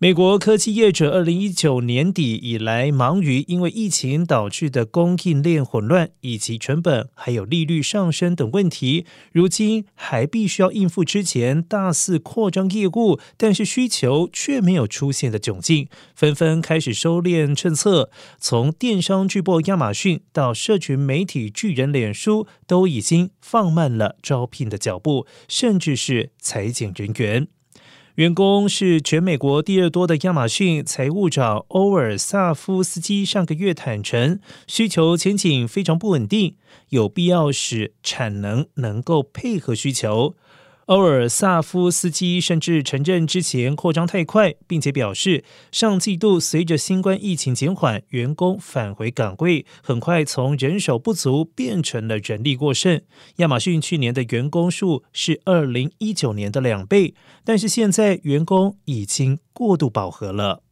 美国科技业者二零一九年底以来，忙于因为疫情导致的供应链混乱，以及成本还有利率上升等问题，如今还必须要应付之前大肆扩张业务，但是需求却没有出现的窘境，纷纷开始收敛政策。从电商巨擘亚马逊到社群媒体巨人脸书，都已经放慢了招聘的脚步，甚至是裁减人员。员工是全美国第二多的亚马逊财务长欧尔萨夫斯基上个月坦诚，需求前景非常不稳定，有必要使产能能够配合需求。欧尔萨夫斯基甚至承认之前扩张太快，并且表示，上季度随着新冠疫情减缓，员工返回岗位，很快从人手不足变成了人力过剩。亚马逊去年的员工数是二零一九年的两倍，但是现在员工已经过度饱和了。